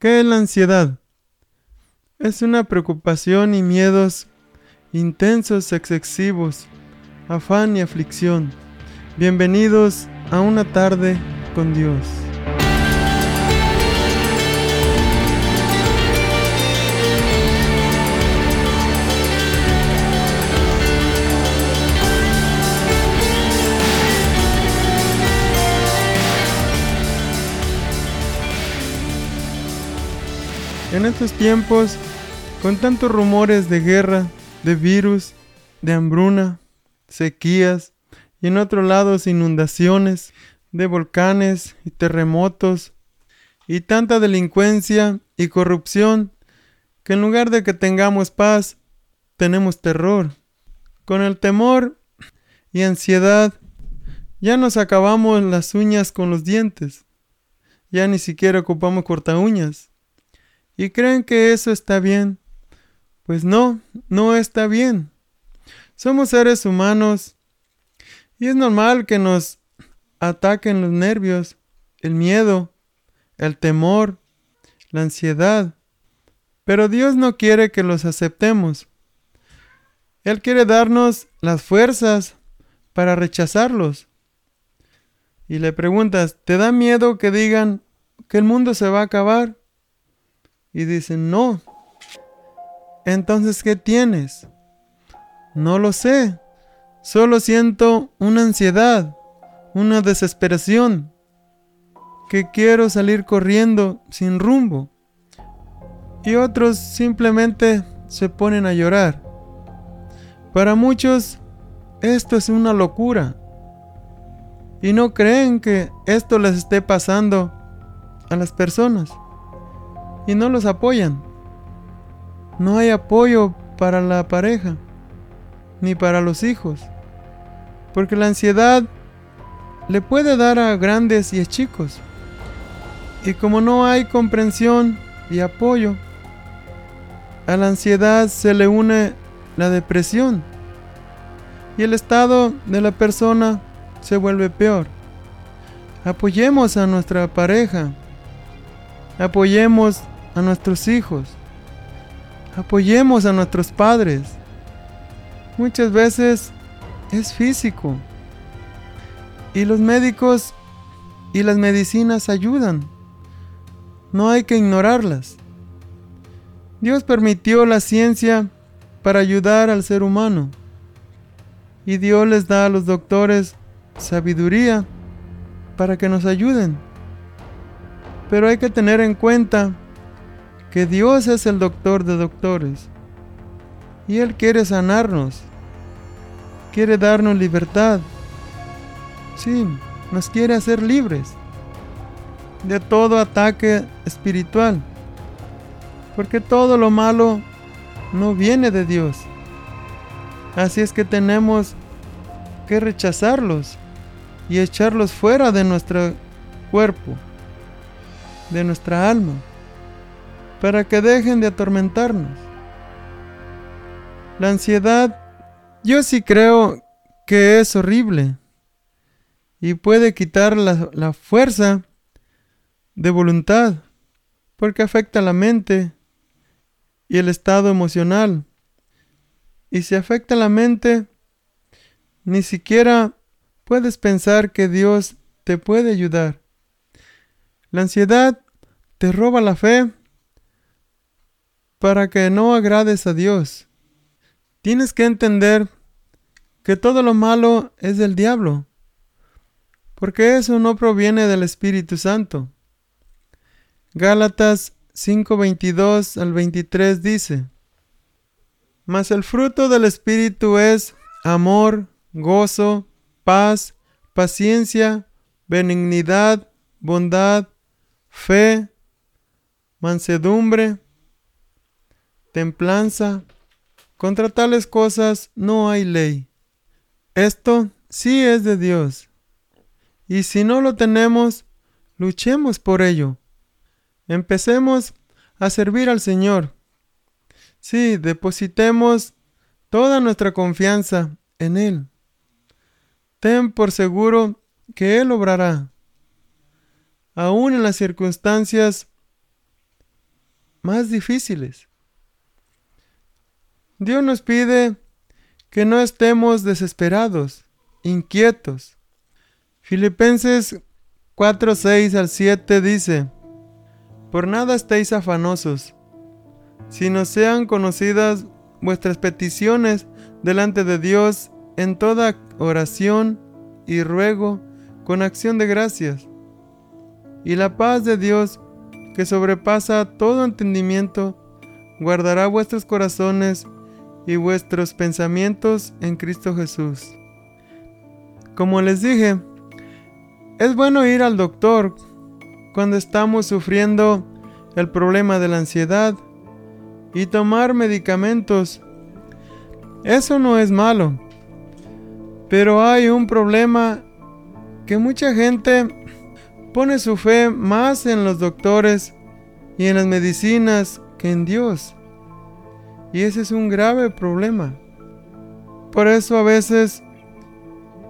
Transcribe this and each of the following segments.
¿Qué es la ansiedad? Es una preocupación y miedos intensos, excesivos, afán y aflicción. Bienvenidos a una tarde con Dios. En estos tiempos, con tantos rumores de guerra, de virus, de hambruna, sequías y en otros lados inundaciones, de volcanes y terremotos y tanta delincuencia y corrupción que en lugar de que tengamos paz, tenemos terror. Con el temor y ansiedad ya nos acabamos las uñas con los dientes. Ya ni siquiera ocupamos corta uñas. ¿Y creen que eso está bien? Pues no, no está bien. Somos seres humanos y es normal que nos ataquen los nervios, el miedo, el temor, la ansiedad. Pero Dios no quiere que los aceptemos. Él quiere darnos las fuerzas para rechazarlos. Y le preguntas, ¿te da miedo que digan que el mundo se va a acabar? Y dicen, no, entonces, ¿qué tienes? No lo sé. Solo siento una ansiedad, una desesperación, que quiero salir corriendo sin rumbo. Y otros simplemente se ponen a llorar. Para muchos esto es una locura. Y no creen que esto les esté pasando a las personas. Y no los apoyan. No hay apoyo para la pareja, ni para los hijos, porque la ansiedad le puede dar a grandes y a chicos. Y como no hay comprensión y apoyo, a la ansiedad se le une la depresión y el estado de la persona se vuelve peor. Apoyemos a nuestra pareja, apoyemos a nuestros hijos, Apoyemos a nuestros padres. Muchas veces es físico. Y los médicos y las medicinas ayudan. No hay que ignorarlas. Dios permitió la ciencia para ayudar al ser humano. Y Dios les da a los doctores sabiduría para que nos ayuden. Pero hay que tener en cuenta que Dios es el doctor de doctores y Él quiere sanarnos, quiere darnos libertad. Sí, nos quiere hacer libres de todo ataque espiritual, porque todo lo malo no viene de Dios. Así es que tenemos que rechazarlos y echarlos fuera de nuestro cuerpo, de nuestra alma para que dejen de atormentarnos. La ansiedad, yo sí creo que es horrible y puede quitar la, fuerza de voluntad porque afecta la mente y el estado emocional. Y si afecta la mente, ni siquiera puedes pensar que Dios te puede ayudar. La ansiedad te roba la fe para que no agrades a Dios. Tienes que entender que todo lo malo es del diablo, porque eso no proviene del Espíritu Santo. Gálatas 5:22 al 23 dice, Mas el fruto del Espíritu es amor, gozo, paz, paciencia, benignidad, bondad, fe, mansedumbre, templanza. Contra tales cosas no hay ley. Esto sí es de Dios. Y si no lo tenemos, luchemos por ello. Empecemos a servir al Señor. Sí, depositemos toda nuestra confianza en Él. Ten por seguro que Él obrará. Aún en las circunstancias más difíciles. Dios nos pide que no estemos desesperados, inquietos. Filipenses 4, 6 al 7 dice, Por nada estéis afanosos, sino sean conocidas vuestras peticiones delante de Dios en toda oración y ruego con acción de gracias. Y la paz de Dios, que sobrepasa todo entendimiento, guardará vuestros corazones y vuestros pensamientos en Cristo Jesús. Como les dije, es bueno ir al doctor cuando estamos sufriendo el problema de la ansiedad y tomar medicamentos. Eso no es malo. Pero hay un problema que mucha gente pone su fe más en los doctores y en las medicinas que en Dios. Y ese es un grave problema. Por eso a veces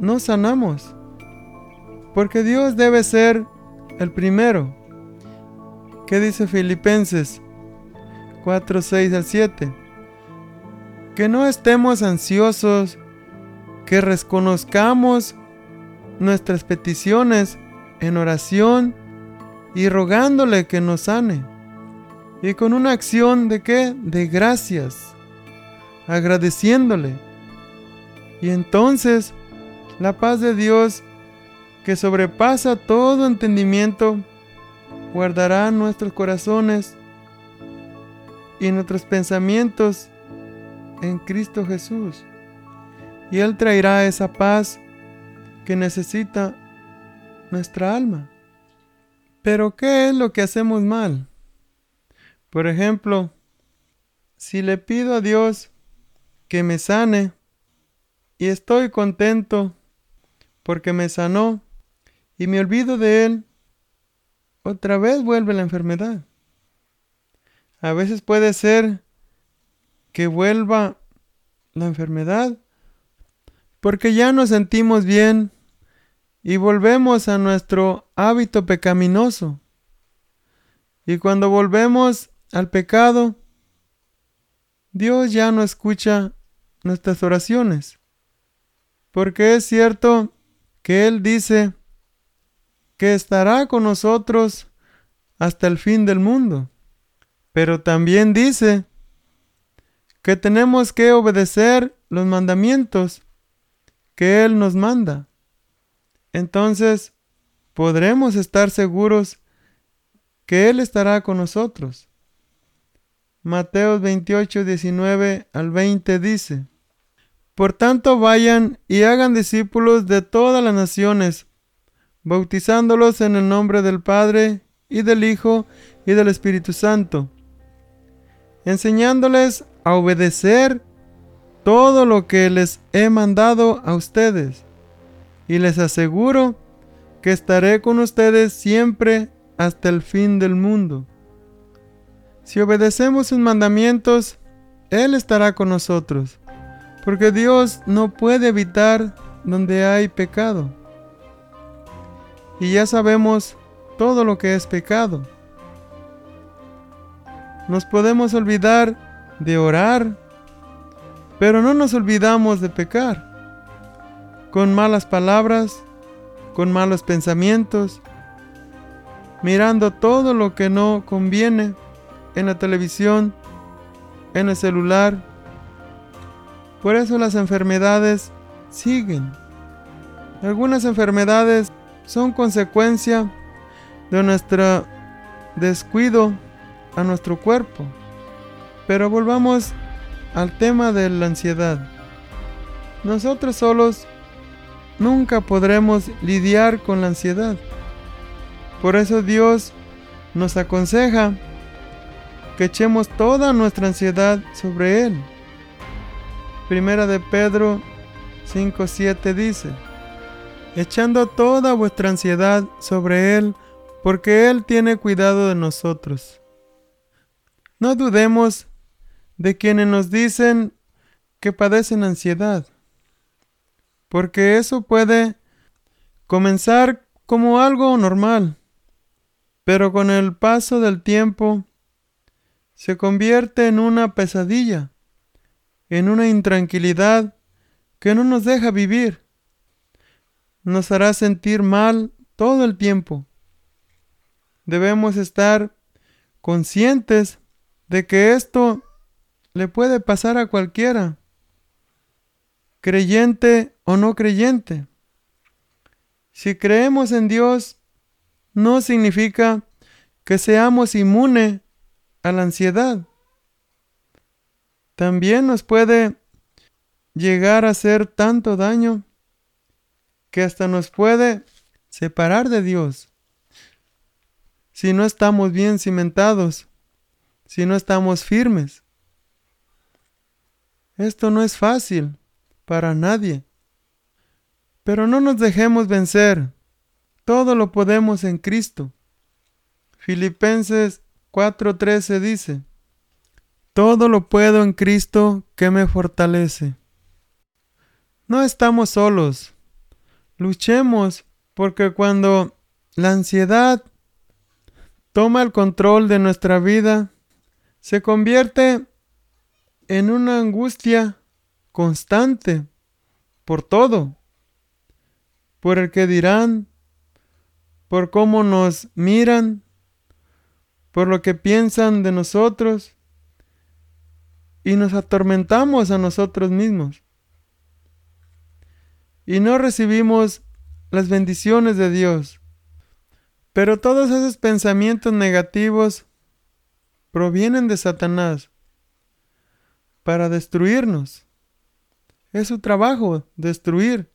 no sanamos. Porque Dios debe ser el primero. ¿Qué dice Filipenses 4, 6 al 7? Que no estemos ansiosos, que reconozcamos nuestras peticiones en oración y rogándole que nos sane. Y con una acción de qué? De gracias, agradeciéndole. Y entonces la paz de Dios, que sobrepasa todo entendimiento, guardará nuestros corazones y nuestros pensamientos en Cristo Jesús. Y Él traerá esa paz que necesita nuestra alma. Pero ¿qué es lo que hacemos mal? Por ejemplo, si le pido a Dios que me sane y estoy contento porque me sanó y me olvido de Él, otra vez vuelve la enfermedad. A veces puede ser que vuelva la enfermedad porque ya nos sentimos bien y volvemos a nuestro hábito pecaminoso. Y cuando volvemos al pecado, Dios ya no escucha nuestras oraciones. Porque es cierto que Él dice que estará con nosotros hasta el fin del mundo. Pero también dice que tenemos que obedecer los mandamientos que Él nos manda. Entonces podremos estar seguros que Él estará con nosotros. Mateo 28, 19 al 20 dice, Por tanto vayan y hagan discípulos de todas las naciones, bautizándolos en el nombre del Padre y del Hijo y del Espíritu Santo, enseñándoles a obedecer todo lo que les he mandado a ustedes, y les aseguro que estaré con ustedes siempre hasta el fin del mundo. Si obedecemos sus mandamientos, Él estará con nosotros, porque Dios no puede evitar donde hay pecado. Y ya sabemos todo lo que es pecado. Nos podemos olvidar de orar, pero no nos olvidamos de pecar. Con malas palabras, con malos pensamientos, mirando todo lo que no conviene en la televisión, en el celular. Por eso las enfermedades siguen. Algunas enfermedades son consecuencia de nuestro descuido a nuestro cuerpo. Pero volvamos al tema de la ansiedad. Nosotros solos nunca podremos lidiar con la ansiedad. Por eso Dios nos aconseja que echemos toda nuestra ansiedad sobre Él. Primera de Pedro 5.7 dice, echando toda vuestra ansiedad sobre Él, porque Él tiene cuidado de nosotros. No dudemos de quienes nos dicen que padecen ansiedad, porque eso puede comenzar como algo normal, pero con el paso del tiempo se convierte en una pesadilla, en una intranquilidad que no nos deja vivir. Nos hará sentir mal todo el tiempo. Debemos estar conscientes de que esto le puede pasar a cualquiera, creyente o no creyente. Si creemos en Dios, no significa que seamos inmunes a la ansiedad. También nos puede llegar a hacer tanto daño que hasta nos puede separar de Dios si no estamos bien cimentados, si no estamos firmes. Esto no es fácil para nadie. Pero no nos dejemos vencer. Todo lo podemos en Cristo. Filipenses 4:13 dice, Todo lo puedo en Cristo que me fortalece. No estamos solos. Luchemos porque cuando la ansiedad toma el control de nuestra vida, se convierte en una angustia constante por todo, por el que dirán, por cómo nos miran, por lo que piensan de nosotros y nos atormentamos a nosotros mismos. Y no recibimos las bendiciones de Dios. Pero todos esos pensamientos negativos provienen de Satanás para destruirnos. Es su trabajo destruir.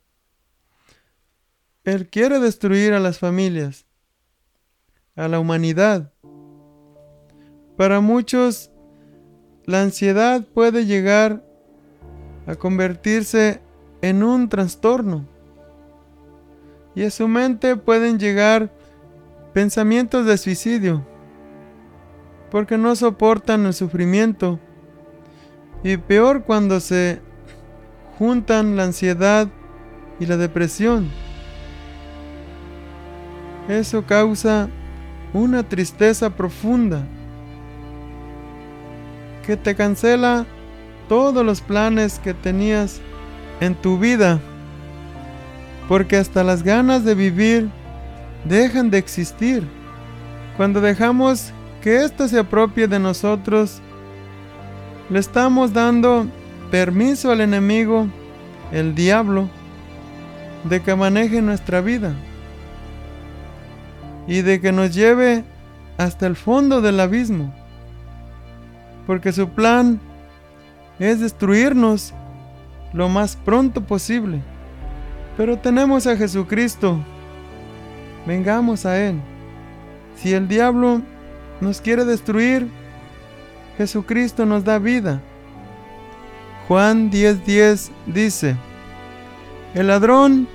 Él quiere destruir a las familias, a la humanidad. Para muchos, la ansiedad puede llegar a convertirse en un trastorno. Y a su mente pueden llegar pensamientos de suicidio, porque no soportan el sufrimiento. Y peor cuando se juntan la ansiedad y la depresión. Eso causa una tristeza profunda que te cancela todos los planes que tenías en tu vida, porque hasta las ganas de vivir dejan de existir. Cuando dejamos que esto se apropie de nosotros, le estamos dando permiso al enemigo, el diablo, de que maneje nuestra vida y de que nos lleve hasta el fondo del abismo porque su plan es destruirnos lo más pronto posible. Pero tenemos a Jesucristo. Vengamos a Él. Si el diablo nos quiere destruir, Jesucristo nos da vida. Juan 10:10 dice, el ladrón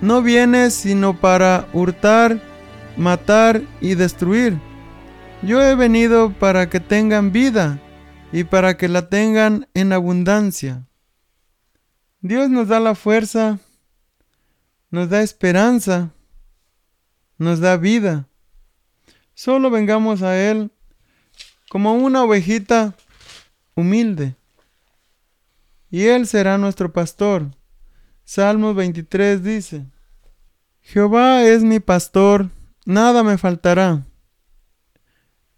no viene sino para hurtar, matar y destruir. Yo he venido para que tengan vida y para que la tengan en abundancia. Dios nos da la fuerza, nos da esperanza, nos da vida. Solo vengamos a Él como una ovejita humilde. Y Él será nuestro pastor. Salmos 23 dice, Jehová es mi pastor, nada me faltará.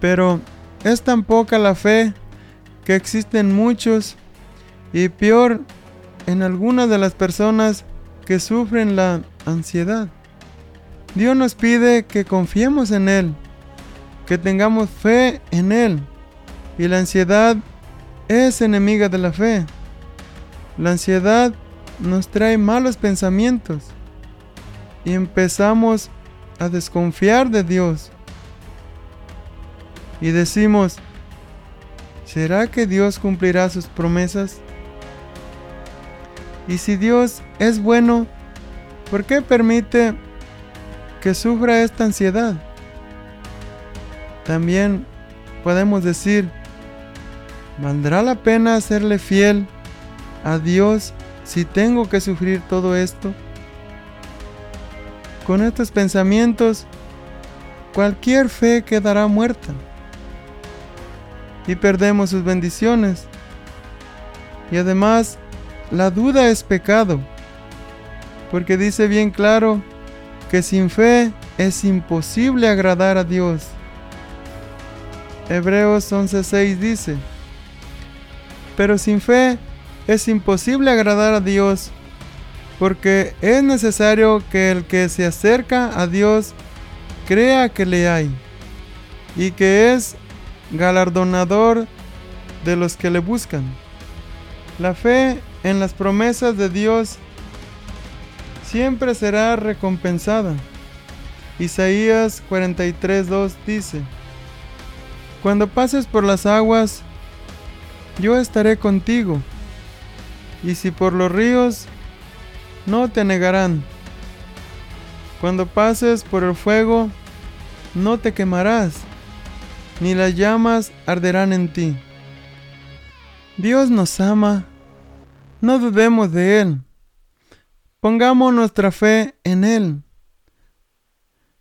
Pero es tan poca la fe que existen muchos y peor en algunas de las personas que sufren la ansiedad. Dios nos pide que confiemos en Él, que tengamos fe en Él. Y la ansiedad es enemiga de la fe. La ansiedad nos trae malos pensamientos y empezamos a desconfiar de Dios. Y decimos, ¿será que Dios cumplirá sus promesas? Y si Dios es bueno, ¿por qué permite que sufra esta ansiedad? También podemos decir, ¿valdrá la pena serle fiel a Dios si tengo que sufrir todo esto? Con estos pensamientos, cualquier fe quedará muerta y perdemos sus bendiciones. Y además, la duda es pecado, porque dice bien claro que sin fe es imposible agradar a Dios. Hebreos 11:6 dice, pero sin fe es imposible agradar a Dios, porque es necesario que el que se acerca a Dios crea que le hay y que es galardonador de los que le buscan. La fe en las promesas de Dios siempre será recompensada. Isaías 43:2 dice, Cuando pases por las aguas, yo estaré contigo, y si por los ríos, no te negarán. Cuando pases por el fuego, no te quemarás, ni las llamas arderán en ti. Dios nos ama no dudemos de Él. Pongamos nuestra fe en Él.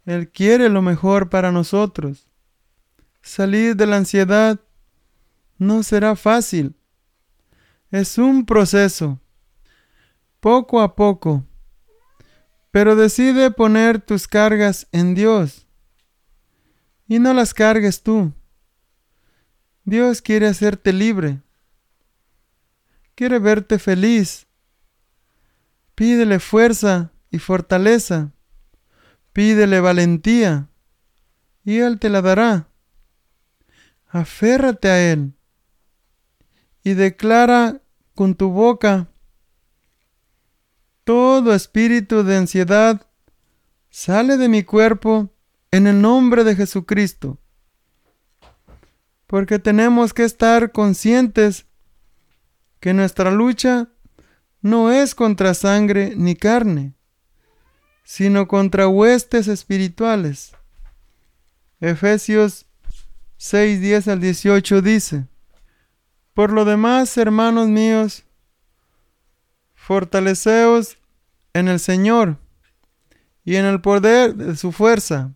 Él quiere lo mejor para nosotros. Salir de la ansiedad no será fácil. Es un proceso, poco a poco. Pero decide poner tus cargas en Dios y no las cargues tú. Dios quiere hacerte libre quiere verte feliz. Pídele fuerza y fortaleza. Pídele valentía y Él te la dará. Aférrate a Él y declara con tu boca, todo espíritu de ansiedad sale de mi cuerpo en el nombre de Jesucristo. Porque tenemos que estar conscientes que nuestra lucha no es contra sangre ni carne, sino contra huestes espirituales. Efesios 6, 10 al 18 dice, Por lo demás, hermanos míos, fortaleceos en el Señor y en el poder de su fuerza.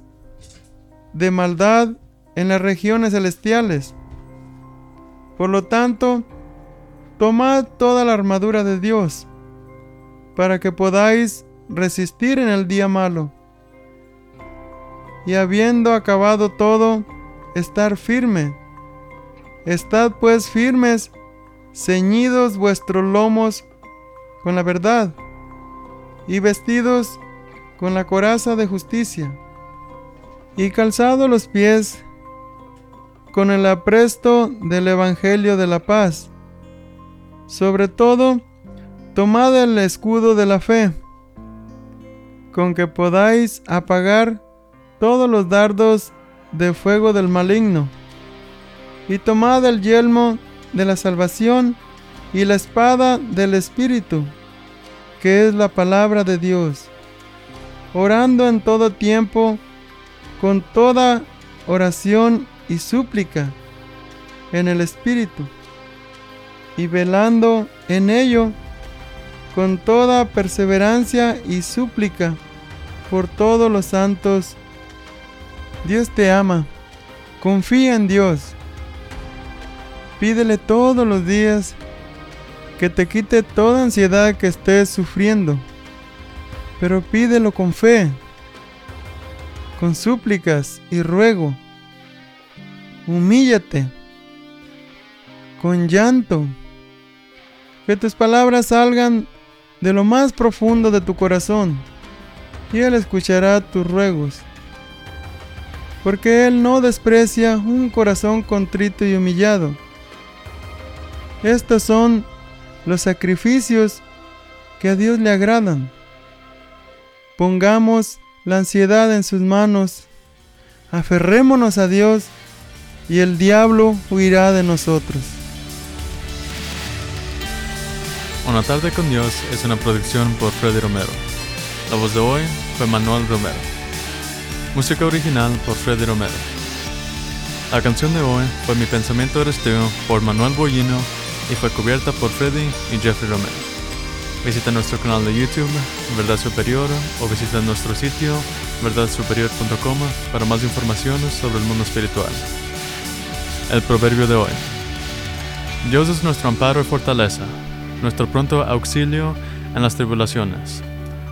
de maldad en las regiones celestiales. Por lo tanto, Tomad toda la armadura de Dios, para que podáis resistir en el día malo. Y habiendo acabado todo, estar firme. Estad pues firmes, ceñidos vuestros lomos con la verdad, y vestidos con la coraza de justicia, y calzados los pies con el apresto del Evangelio de la paz. Sobre todo, tomad el escudo de la fe, con que podáis apagar todos los dardos de fuego del maligno, y tomad el yelmo de la salvación y la espada del Espíritu, que es la palabra de Dios, orando en todo tiempo, con toda oración y súplica, en el Espíritu y velando en ello con toda perseverancia y súplica por todos los santos. Dios te ama. Confía en Dios. Pídele todos los días que te quite toda ansiedad que estés sufriendo. Pero pídelo con fe, con súplicas y ruego. Humíllate, con llanto. Que tus palabras salgan de lo más profundo de tu corazón y Él escuchará tus ruegos. Porque Él no desprecia un corazón contrito y humillado. Estos son los sacrificios que a Dios le agradan. Pongamos la ansiedad en sus manos, aferrémonos a Dios y el diablo huirá de nosotros. Una tarde con Dios es una producción por Freddy Romero. La voz de hoy fue Manuel Romero. Música original por Freddy Romero. La canción de hoy fue Mi pensamiento eres tú por Manuel Boyino y fue cubierta por Freddy y Jeffrey Romero. Visita nuestro canal de YouTube, Verdad Superior, o visita nuestro sitio, verdadsuperior.com, para más información sobre el mundo espiritual. El proverbio de hoy. Dios es nuestro amparo y fortaleza, nuestro pronto auxilio en las tribulaciones.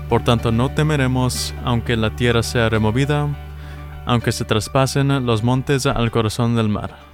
Por tanto, no temeremos aunque la tierra sea removida, aunque se traspasen los montes al corazón del mar